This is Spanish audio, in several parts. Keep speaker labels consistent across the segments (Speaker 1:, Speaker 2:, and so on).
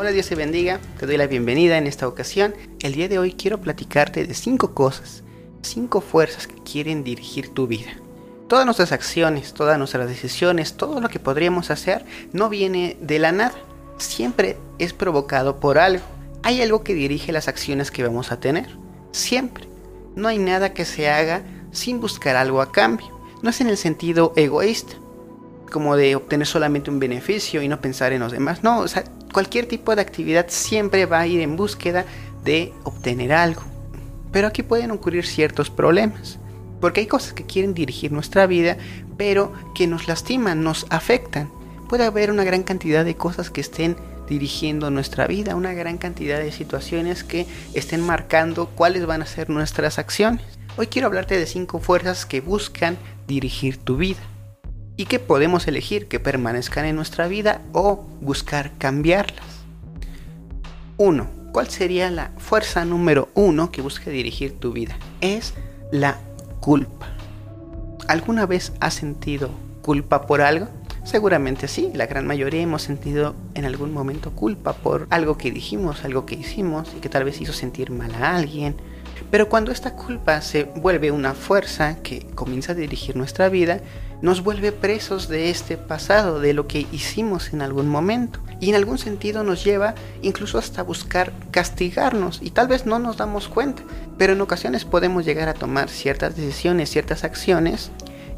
Speaker 1: Hola, Dios te bendiga. Te doy la bienvenida en esta ocasión. El día de hoy quiero platicarte de cinco cosas, cinco fuerzas que quieren dirigir tu vida. Todas nuestras acciones, todas nuestras decisiones, todo lo que podríamos hacer no viene de la nada. Siempre es provocado por algo. Hay algo que dirige las acciones que vamos a tener. Siempre. No hay nada que se haga sin buscar algo a cambio. No es en el sentido egoísta, como de obtener solamente un beneficio y no pensar en los demás. No, o sea, cualquier tipo de actividad siempre va a ir en búsqueda de obtener algo. Pero aquí pueden ocurrir ciertos problemas. Porque hay cosas que quieren dirigir nuestra vida, pero que nos lastiman, nos afectan. Puede haber una gran cantidad de cosas que estén dirigiendo nuestra vida, una gran cantidad de situaciones que estén marcando cuáles van a ser nuestras acciones. Hoy quiero hablarte de cinco fuerzas que buscan dirigir tu vida y que podemos elegir que permanezcan en nuestra vida o buscar cambiarlas. 1. ¿Cuál sería la fuerza número uno que busca dirigir tu vida? Es la culpa. ¿Alguna vez has sentido culpa por algo? Seguramente sí, la gran mayoría hemos sentido en algún momento culpa por algo que dijimos, algo que hicimos y que tal vez hizo sentir mal a alguien. Pero cuando esta culpa se vuelve una fuerza que comienza a dirigir nuestra vida, nos vuelve presos de este pasado, de lo que hicimos en algún momento. Y en algún sentido nos lleva incluso hasta buscar castigarnos y tal vez no nos damos cuenta, pero en ocasiones podemos llegar a tomar ciertas decisiones, ciertas acciones.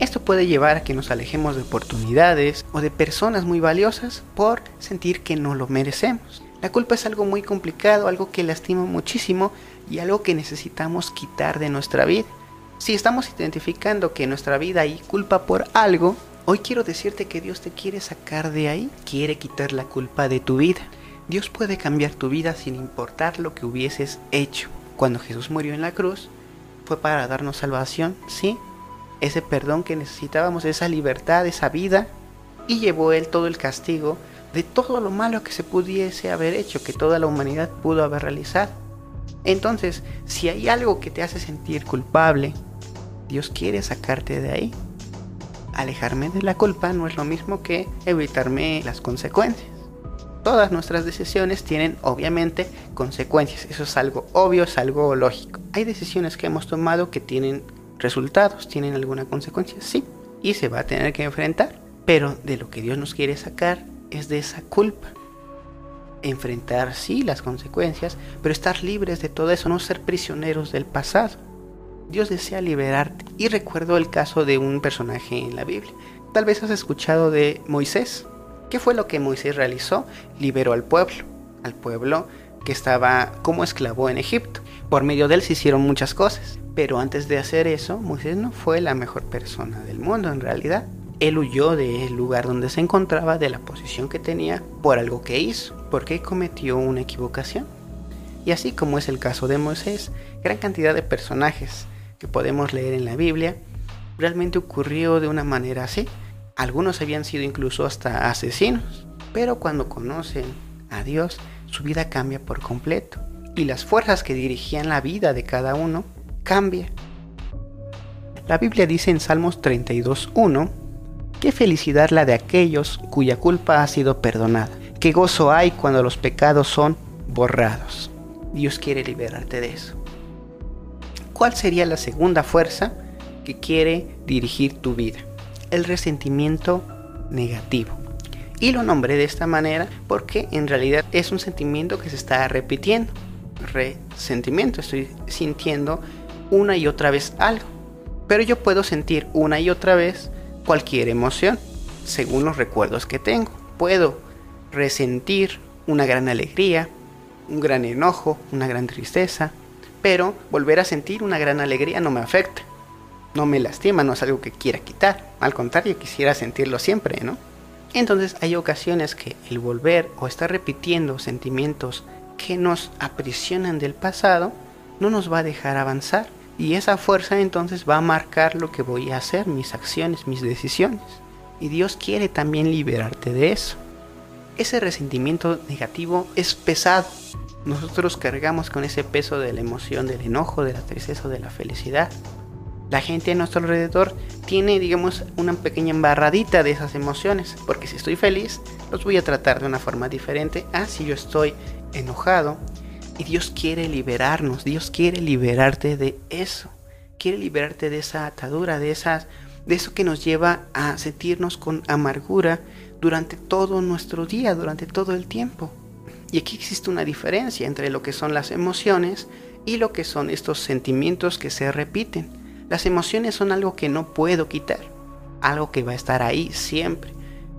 Speaker 1: Esto puede llevar a que nos alejemos de oportunidades o de personas muy valiosas por sentir que no lo merecemos. La culpa es algo muy complicado, algo que lastima muchísimo y algo que necesitamos quitar de nuestra vida. Si estamos identificando que en nuestra vida hay culpa por algo, hoy quiero decirte que Dios te quiere sacar de ahí, quiere quitar la culpa de tu vida. Dios puede cambiar tu vida sin importar lo que hubieses hecho. Cuando Jesús murió en la cruz, fue para darnos salvación, sí, ese perdón que necesitábamos, esa libertad, esa vida, y llevó Él todo el castigo de todo lo malo que se pudiese haber hecho, que toda la humanidad pudo haber realizado. Entonces, si hay algo que te hace sentir culpable, Dios quiere sacarte de ahí. Alejarme de la culpa no es lo mismo que evitarme las consecuencias. Todas nuestras decisiones tienen obviamente consecuencias. Eso es algo obvio, es algo lógico. Hay decisiones que hemos tomado que tienen resultados, tienen alguna consecuencia, sí. Y se va a tener que enfrentar. Pero de lo que Dios nos quiere sacar es de esa culpa. Enfrentar sí las consecuencias, pero estar libres de todo eso, no ser prisioneros del pasado. Dios desea liberarte. Y recuerdo el caso de un personaje en la Biblia. Tal vez has escuchado de Moisés. ¿Qué fue lo que Moisés realizó? Liberó al pueblo, al pueblo que estaba como esclavo en Egipto. Por medio de él se hicieron muchas cosas. Pero antes de hacer eso, Moisés no fue la mejor persona del mundo en realidad. Él huyó del lugar donde se encontraba, de la posición que tenía, por algo que hizo, porque cometió una equivocación. Y así como es el caso de Moisés, gran cantidad de personajes que podemos leer en la Biblia, realmente ocurrió de una manera así. Algunos habían sido incluso hasta asesinos, pero cuando conocen a Dios, su vida cambia por completo y las fuerzas que dirigían la vida de cada uno cambian. La Biblia dice en Salmos 32.1, qué felicidad la de aquellos cuya culpa ha sido perdonada, qué gozo hay cuando los pecados son borrados. Dios quiere liberarte de eso. ¿Cuál sería la segunda fuerza que quiere dirigir tu vida? El resentimiento negativo. Y lo nombré de esta manera porque en realidad es un sentimiento que se está repitiendo. Resentimiento, estoy sintiendo una y otra vez algo. Pero yo puedo sentir una y otra vez cualquier emoción, según los recuerdos que tengo. Puedo resentir una gran alegría, un gran enojo, una gran tristeza, pero volver a sentir una gran alegría no me afecta, no me lastima, no es algo que quiera quitar, al contrario, quisiera sentirlo siempre, ¿no? Entonces hay ocasiones que el volver o estar repitiendo sentimientos que nos aprisionan del pasado no nos va a dejar avanzar y esa fuerza entonces va a marcar lo que voy a hacer, mis acciones, mis decisiones. Y Dios quiere también liberarte de eso. Ese resentimiento negativo es pesado, nosotros cargamos con ese peso de la emoción, del enojo, de la tristeza, de la felicidad. La gente a nuestro alrededor tiene, digamos, una pequeña embarradita de esas emociones, porque si estoy feliz, los voy a tratar de una forma diferente. Ah, si yo estoy enojado y Dios quiere liberarnos, Dios quiere liberarte de eso, quiere liberarte de esa atadura, de esas de eso que nos lleva a sentirnos con amargura durante todo nuestro día, durante todo el tiempo. Y aquí existe una diferencia entre lo que son las emociones y lo que son estos sentimientos que se repiten. Las emociones son algo que no puedo quitar, algo que va a estar ahí siempre.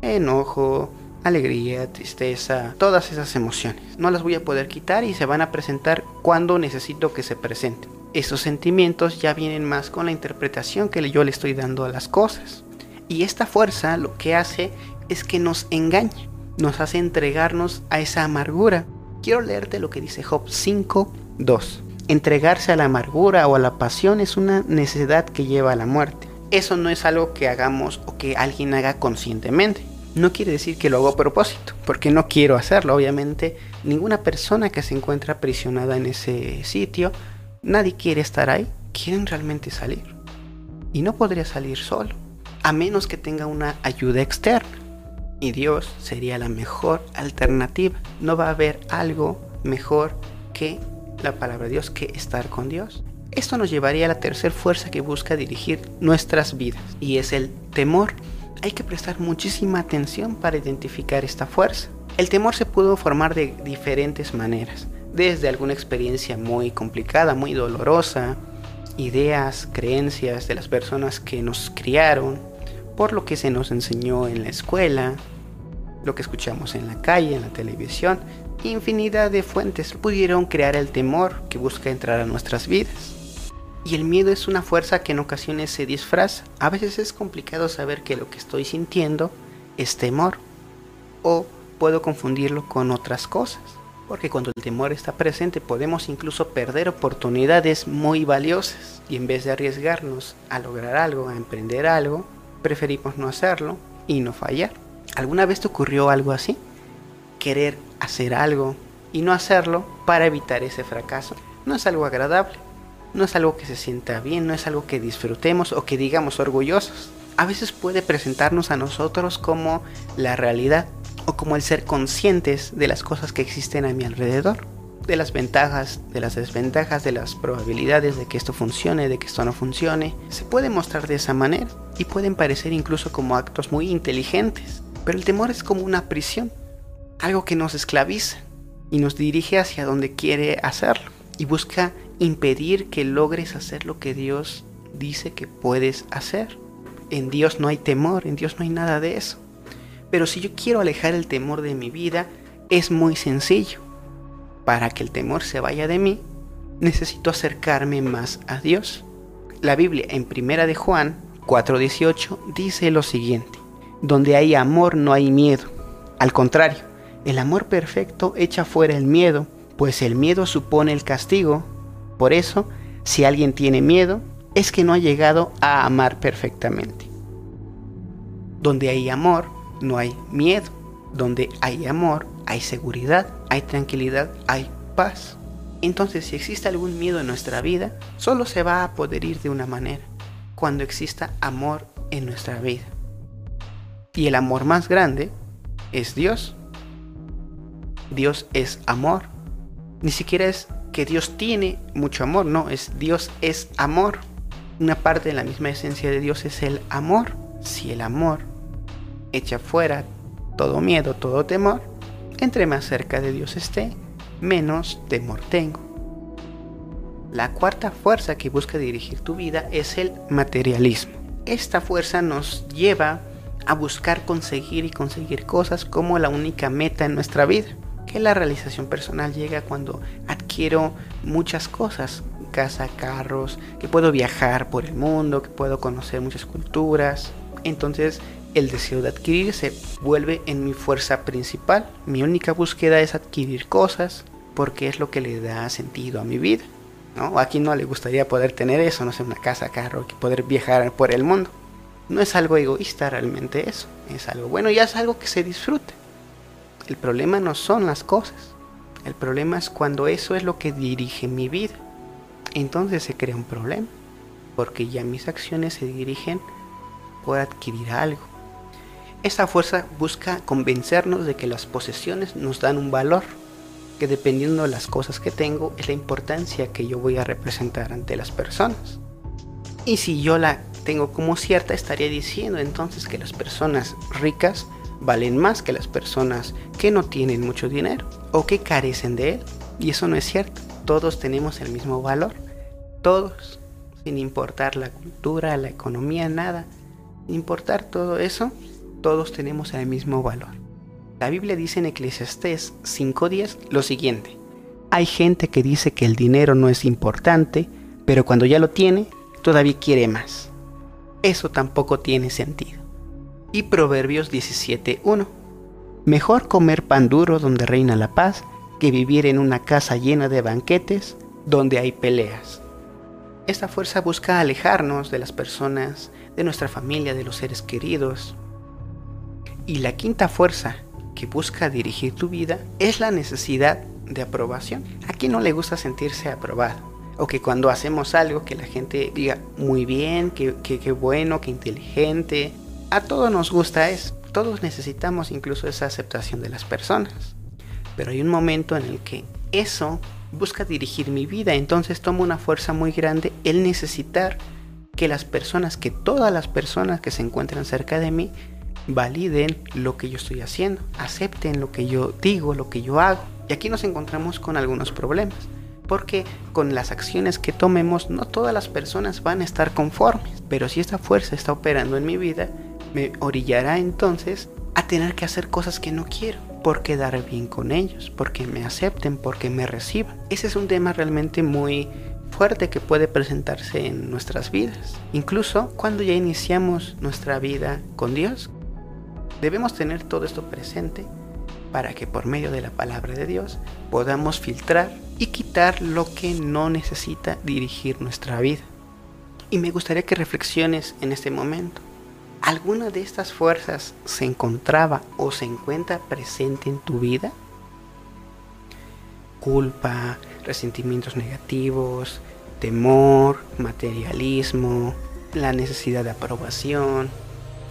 Speaker 1: Enojo, alegría, tristeza, todas esas emociones. No las voy a poder quitar y se van a presentar cuando necesito que se presenten. Esos sentimientos ya vienen más con la interpretación que yo le estoy dando a las cosas. Y esta fuerza lo que hace es que nos engaña, nos hace entregarnos a esa amargura. Quiero leerte lo que dice Job 5.2. Entregarse a la amargura o a la pasión es una necesidad que lleva a la muerte. Eso no es algo que hagamos o que alguien haga conscientemente. No quiere decir que lo hago a propósito, porque no quiero hacerlo. Obviamente, ninguna persona que se encuentra aprisionada en ese sitio, nadie quiere estar ahí. Quieren realmente salir. Y no podría salir solo, a menos que tenga una ayuda externa. Y Dios sería la mejor alternativa. No va a haber algo mejor que la palabra de Dios que estar con Dios. Esto nos llevaría a la tercera fuerza que busca dirigir nuestras vidas y es el temor hay que prestar muchísima atención para identificar esta fuerza. El temor se pudo formar de diferentes maneras, desde alguna experiencia muy complicada, muy dolorosa, ideas, creencias de las personas que nos criaron, por lo que se nos enseñó en la escuela, lo que escuchamos en la calle, en la televisión, infinidad de fuentes pudieron crear el temor que busca entrar a nuestras vidas. Y el miedo es una fuerza que en ocasiones se disfraza. A veces es complicado saber que lo que estoy sintiendo es temor. O puedo confundirlo con otras cosas. Porque cuando el temor está presente podemos incluso perder oportunidades muy valiosas. Y en vez de arriesgarnos a lograr algo, a emprender algo, preferimos no hacerlo y no fallar. ¿Alguna vez te ocurrió algo así? Querer hacer algo y no hacerlo para evitar ese fracaso. No es algo agradable no es algo que se sienta bien, no es algo que disfrutemos o que digamos orgullosos. A veces puede presentarnos a nosotros como la realidad o como el ser conscientes de las cosas que existen a mi alrededor, de las ventajas, de las desventajas, de las probabilidades de que esto funcione, de que esto no funcione. Se puede mostrar de esa manera y pueden parecer incluso como actos muy inteligentes, pero el temor es como una prisión, algo que nos esclaviza y nos dirige hacia donde quiere hacerlo y busca impedir que logres hacer lo que Dios dice que puedes hacer. En Dios no hay temor, en Dios no hay nada de eso. Pero si yo quiero alejar el temor de mi vida, es muy sencillo. Para que el temor se vaya de mí, necesito acercarme más a Dios. La Biblia en Primera de Juan 4:18 dice lo siguiente: Donde hay amor no hay miedo. Al contrario, el amor perfecto echa fuera el miedo, pues el miedo supone el castigo por eso, si alguien tiene miedo, es que no ha llegado a amar perfectamente. Donde hay amor, no hay miedo. Donde hay amor, hay seguridad, hay tranquilidad, hay paz. Entonces, si existe algún miedo en nuestra vida, solo se va a poder ir de una manera, cuando exista amor en nuestra vida. Y el amor más grande es Dios. Dios es amor. Ni siquiera es que Dios tiene mucho amor, no, es Dios es amor. Una parte de la misma esencia de Dios es el amor. Si el amor echa fuera todo miedo, todo temor, entre más cerca de Dios esté, menos temor tengo. La cuarta fuerza que busca dirigir tu vida es el materialismo. Esta fuerza nos lleva a buscar conseguir y conseguir cosas como la única meta en nuestra vida que la realización personal llega cuando adquiero muchas cosas, casa, carros, que puedo viajar por el mundo, que puedo conocer muchas culturas. Entonces el deseo de adquirir se vuelve en mi fuerza principal. Mi única búsqueda es adquirir cosas porque es lo que le da sentido a mi vida. ¿no? A quien no le gustaría poder tener eso, no sé, una casa, carro, que poder viajar por el mundo. No es algo egoísta realmente eso, es algo bueno y es algo que se disfrute. El problema no son las cosas. El problema es cuando eso es lo que dirige mi vida. Entonces se crea un problema. Porque ya mis acciones se dirigen por adquirir algo. Esa fuerza busca convencernos de que las posesiones nos dan un valor, que dependiendo de las cosas que tengo es la importancia que yo voy a representar ante las personas. Y si yo la tengo como cierta, estaría diciendo entonces que las personas ricas valen más que las personas que no tienen mucho dinero o que carecen de él. Y eso no es cierto. Todos tenemos el mismo valor. Todos. Sin importar la cultura, la economía, nada. Sin importar todo eso, todos tenemos el mismo valor. La Biblia dice en Eclesiastés 5.10 lo siguiente. Hay gente que dice que el dinero no es importante, pero cuando ya lo tiene, todavía quiere más. Eso tampoco tiene sentido. Y Proverbios 17.1. Mejor comer pan duro donde reina la paz que vivir en una casa llena de banquetes donde hay peleas. Esta fuerza busca alejarnos de las personas, de nuestra familia, de los seres queridos. Y la quinta fuerza que busca dirigir tu vida es la necesidad de aprobación. ¿A quién no le gusta sentirse aprobado? o que cuando hacemos algo que la gente diga muy bien, que, que, bueno, que inteligente. A todos nos gusta eso. Todos necesitamos incluso esa aceptación de las personas. Pero hay un momento en el que eso busca dirigir mi vida. Entonces toma una fuerza muy grande el necesitar que las personas, que todas las personas que se encuentran cerca de mí, validen lo que yo estoy haciendo, acepten lo que yo digo, lo que yo hago. Y aquí nos encontramos con algunos problemas porque con las acciones que tomemos no todas las personas van a estar conformes, pero si esta fuerza está operando en mi vida, me orillará entonces a tener que hacer cosas que no quiero por quedar bien con ellos, porque me acepten, porque me reciban. Ese es un tema realmente muy fuerte que puede presentarse en nuestras vidas, incluso cuando ya iniciamos nuestra vida con Dios. Debemos tener todo esto presente para que por medio de la palabra de Dios podamos filtrar y quitar lo que no necesita dirigir nuestra vida. Y me gustaría que reflexiones en este momento. ¿Alguna de estas fuerzas se encontraba o se encuentra presente en tu vida? Culpa, resentimientos negativos, temor, materialismo, la necesidad de aprobación.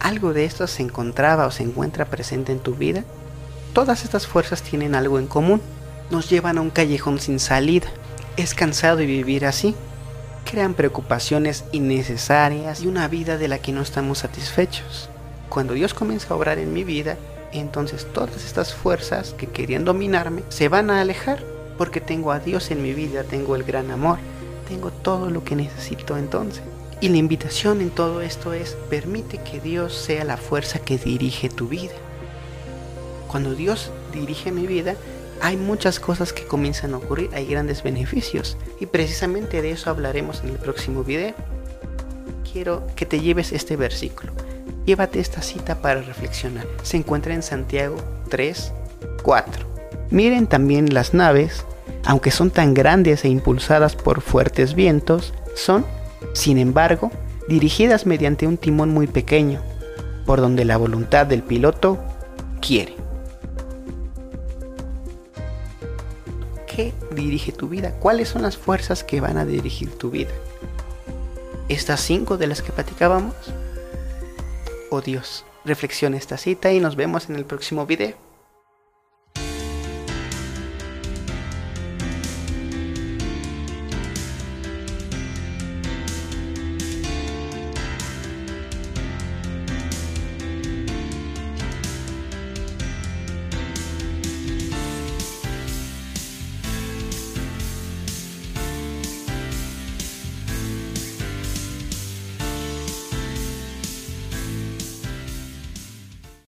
Speaker 1: ¿Algo de esto se encontraba o se encuentra presente en tu vida? Todas estas fuerzas tienen algo en común. Nos llevan a un callejón sin salida. Es cansado de vivir así. Crean preocupaciones innecesarias y una vida de la que no estamos satisfechos. Cuando Dios comienza a obrar en mi vida, entonces todas estas fuerzas que querían dominarme se van a alejar porque tengo a Dios en mi vida, tengo el gran amor, tengo todo lo que necesito entonces. Y la invitación en todo esto es, permite que Dios sea la fuerza que dirige tu vida. Cuando Dios dirige mi vida, hay muchas cosas que comienzan a ocurrir, hay grandes beneficios. Y precisamente de eso hablaremos en el próximo video. Quiero que te lleves este versículo. Llévate esta cita para reflexionar. Se encuentra en Santiago 3, 4. Miren también las naves, aunque son tan grandes e impulsadas por fuertes vientos, son, sin embargo, dirigidas mediante un timón muy pequeño, por donde la voluntad del piloto quiere. Dirige tu vida? ¿Cuáles son las fuerzas que van a dirigir tu vida? ¿Estas cinco de las que platicábamos? Oh Dios, reflexiona esta cita y nos vemos en el próximo video.